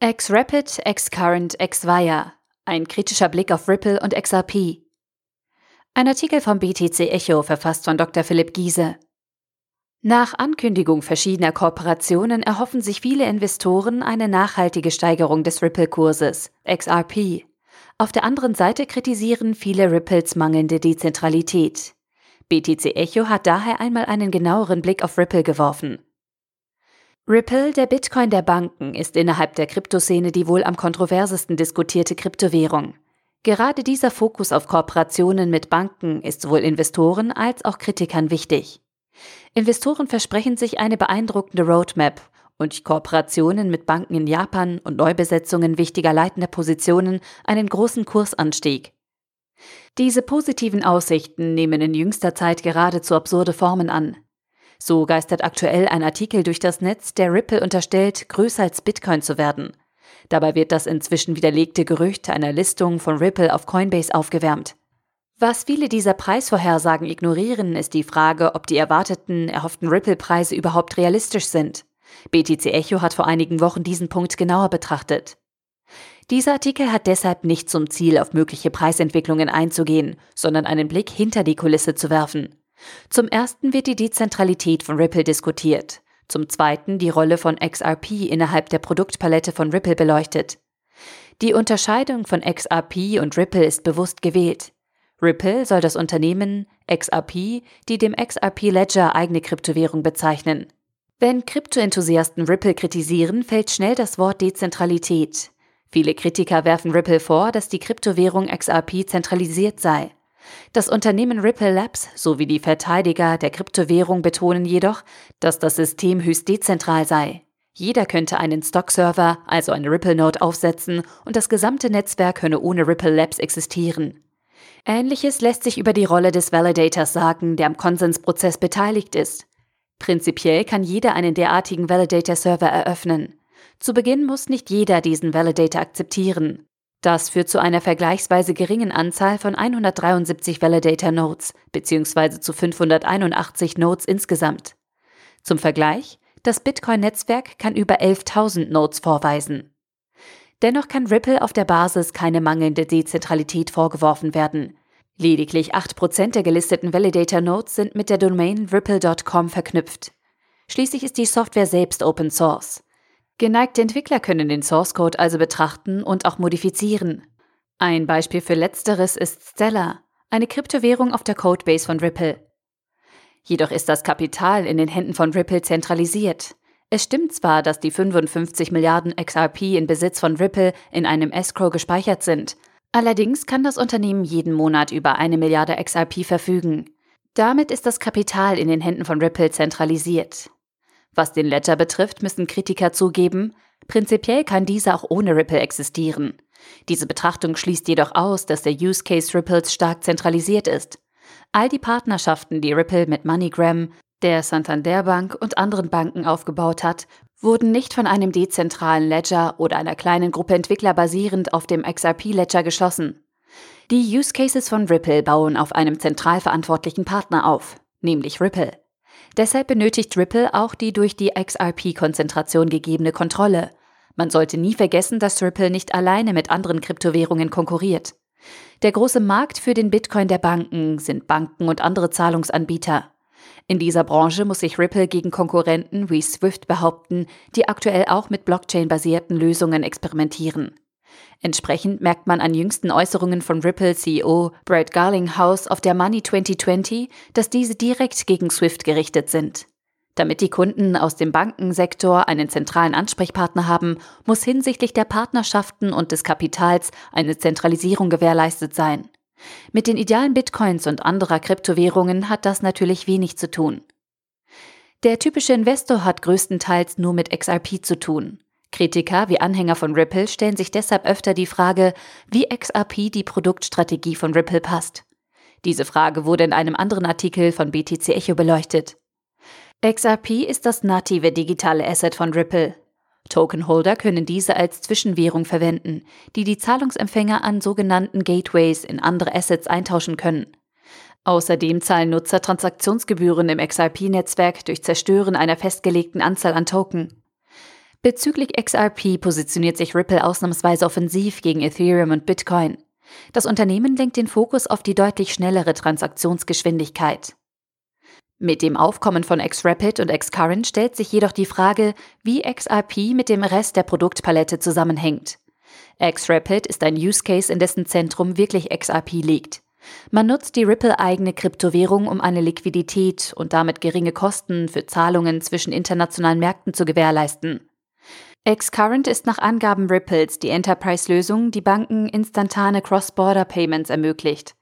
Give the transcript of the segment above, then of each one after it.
X-Rapid, X-Current, X-Wire. Ein kritischer Blick auf Ripple und XRP. Ein Artikel vom BTC Echo, verfasst von Dr. Philipp Giese. Nach Ankündigung verschiedener Kooperationen erhoffen sich viele Investoren eine nachhaltige Steigerung des Ripple-Kurses, XRP. Auf der anderen Seite kritisieren viele Ripples mangelnde Dezentralität. BTC Echo hat daher einmal einen genaueren Blick auf Ripple geworfen. Ripple, der Bitcoin der Banken, ist innerhalb der Kryptoszene die wohl am kontroversesten diskutierte Kryptowährung. Gerade dieser Fokus auf Kooperationen mit Banken ist sowohl Investoren als auch Kritikern wichtig. Investoren versprechen sich eine beeindruckende Roadmap und Kooperationen mit Banken in Japan und Neubesetzungen wichtiger leitender Positionen einen großen Kursanstieg. Diese positiven Aussichten nehmen in jüngster Zeit geradezu absurde Formen an. So geistert aktuell ein Artikel durch das Netz, der Ripple unterstellt, größer als Bitcoin zu werden. Dabei wird das inzwischen widerlegte Gerücht einer Listung von Ripple auf Coinbase aufgewärmt. Was viele dieser Preisvorhersagen ignorieren, ist die Frage, ob die erwarteten, erhofften Ripple-Preise überhaupt realistisch sind. BTC Echo hat vor einigen Wochen diesen Punkt genauer betrachtet. Dieser Artikel hat deshalb nicht zum Ziel, auf mögliche Preisentwicklungen einzugehen, sondern einen Blick hinter die Kulisse zu werfen. Zum ersten wird die Dezentralität von Ripple diskutiert, zum zweiten die Rolle von XRP innerhalb der Produktpalette von Ripple beleuchtet. Die Unterscheidung von XRP und Ripple ist bewusst gewählt. Ripple soll das Unternehmen XRP, die dem XRP Ledger eigene Kryptowährung bezeichnen. Wenn Kryptoenthusiasten Ripple kritisieren, fällt schnell das Wort Dezentralität. Viele Kritiker werfen Ripple vor, dass die Kryptowährung XRP zentralisiert sei. Das Unternehmen Ripple Labs sowie die Verteidiger der Kryptowährung betonen jedoch, dass das System höchst dezentral sei. Jeder könnte einen Stock-Server, also eine Ripple-Node, aufsetzen und das gesamte Netzwerk könne ohne Ripple Labs existieren. Ähnliches lässt sich über die Rolle des Validators sagen, der am Konsensprozess beteiligt ist. Prinzipiell kann jeder einen derartigen Validator-Server eröffnen. Zu Beginn muss nicht jeder diesen Validator akzeptieren. Das führt zu einer vergleichsweise geringen Anzahl von 173 Validator Nodes bzw. zu 581 Nodes insgesamt. Zum Vergleich, das Bitcoin-Netzwerk kann über 11.000 Nodes vorweisen. Dennoch kann Ripple auf der Basis keine mangelnde Dezentralität vorgeworfen werden. Lediglich 8% der gelisteten Validator Nodes sind mit der Domain ripple.com verknüpft. Schließlich ist die Software selbst Open Source. Geneigte Entwickler können den Source Code also betrachten und auch modifizieren. Ein Beispiel für letzteres ist Stellar, eine Kryptowährung auf der Codebase von Ripple. Jedoch ist das Kapital in den Händen von Ripple zentralisiert. Es stimmt zwar, dass die 55 Milliarden XRP in Besitz von Ripple in einem Escrow gespeichert sind, allerdings kann das Unternehmen jeden Monat über eine Milliarde XRP verfügen. Damit ist das Kapital in den Händen von Ripple zentralisiert. Was den Ledger betrifft, müssen Kritiker zugeben, prinzipiell kann dieser auch ohne Ripple existieren. Diese Betrachtung schließt jedoch aus, dass der Use Case Ripples stark zentralisiert ist. All die Partnerschaften, die Ripple mit MoneyGram, der Santander Bank und anderen Banken aufgebaut hat, wurden nicht von einem dezentralen Ledger oder einer kleinen Gruppe Entwickler basierend auf dem XRP Ledger geschlossen. Die Use Cases von Ripple bauen auf einem zentral verantwortlichen Partner auf, nämlich Ripple. Deshalb benötigt Ripple auch die durch die XRP-Konzentration gegebene Kontrolle. Man sollte nie vergessen, dass Ripple nicht alleine mit anderen Kryptowährungen konkurriert. Der große Markt für den Bitcoin der Banken sind Banken und andere Zahlungsanbieter. In dieser Branche muss sich Ripple gegen Konkurrenten wie Swift behaupten, die aktuell auch mit Blockchain-basierten Lösungen experimentieren. Entsprechend merkt man an jüngsten Äußerungen von Ripple CEO Brad Garlinghouse auf der Money 2020, dass diese direkt gegen Swift gerichtet sind. Damit die Kunden aus dem Bankensektor einen zentralen Ansprechpartner haben, muss hinsichtlich der Partnerschaften und des Kapitals eine Zentralisierung gewährleistet sein. Mit den idealen Bitcoins und anderer Kryptowährungen hat das natürlich wenig zu tun. Der typische Investor hat größtenteils nur mit XRP zu tun. Kritiker wie Anhänger von Ripple stellen sich deshalb öfter die Frage, wie XRP die Produktstrategie von Ripple passt. Diese Frage wurde in einem anderen Artikel von BTC Echo beleuchtet. XRP ist das native digitale Asset von Ripple. Tokenholder können diese als Zwischenwährung verwenden, die die Zahlungsempfänger an sogenannten Gateways in andere Assets eintauschen können. Außerdem zahlen Nutzer Transaktionsgebühren im XRP-Netzwerk durch Zerstören einer festgelegten Anzahl an Token. Bezüglich XRP positioniert sich Ripple ausnahmsweise offensiv gegen Ethereum und Bitcoin. Das Unternehmen lenkt den Fokus auf die deutlich schnellere Transaktionsgeschwindigkeit. Mit dem Aufkommen von XRapid und XCurrent stellt sich jedoch die Frage, wie XRP mit dem Rest der Produktpalette zusammenhängt. XRapid ist ein Use Case, in dessen Zentrum wirklich XRP liegt. Man nutzt die Ripple-eigene Kryptowährung, um eine Liquidität und damit geringe Kosten für Zahlungen zwischen internationalen Märkten zu gewährleisten. Xcurrent ist nach Angaben Ripples die Enterprise-Lösung, die Banken instantane Cross-Border-Payments ermöglicht.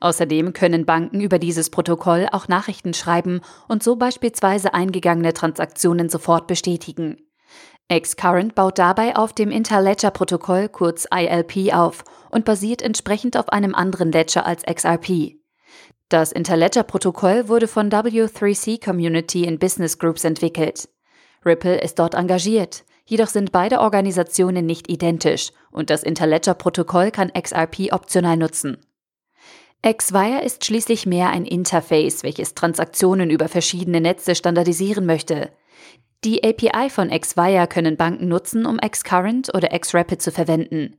Außerdem können Banken über dieses Protokoll auch Nachrichten schreiben und so beispielsweise eingegangene Transaktionen sofort bestätigen. Xcurrent baut dabei auf dem Interledger-Protokoll kurz ILP auf und basiert entsprechend auf einem anderen Ledger als XRP. Das Interledger-Protokoll wurde von W3C Community in Business Groups entwickelt. Ripple ist dort engagiert. Jedoch sind beide Organisationen nicht identisch und das Interledger-Protokoll kann XRP optional nutzen. XWire ist schließlich mehr ein Interface, welches Transaktionen über verschiedene Netze standardisieren möchte. Die API von XWire können Banken nutzen, um Xcurrent oder Xrapid zu verwenden.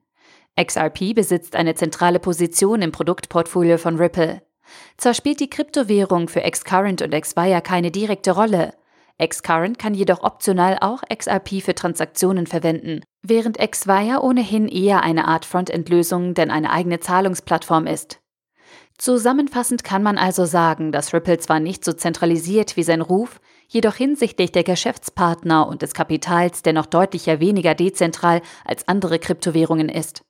XRP besitzt eine zentrale Position im Produktportfolio von Ripple. Zwar spielt die Kryptowährung für Xcurrent und XWire keine direkte Rolle, Xcurrent kann jedoch optional auch XRP für Transaktionen verwenden, während Xwire ohnehin eher eine Art Frontend-Lösung denn eine eigene Zahlungsplattform ist. Zusammenfassend kann man also sagen, dass Ripple zwar nicht so zentralisiert wie sein Ruf, jedoch hinsichtlich der Geschäftspartner und des Kapitals dennoch deutlicher weniger dezentral als andere Kryptowährungen ist.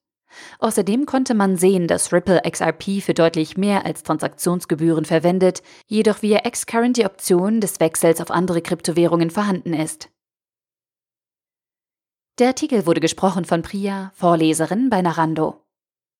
Außerdem konnte man sehen, dass Ripple XRP für deutlich mehr als Transaktionsgebühren verwendet, jedoch via Xcurrent die Option des Wechsels auf andere Kryptowährungen vorhanden ist. Der Artikel wurde gesprochen von Priya, Vorleserin bei Narando.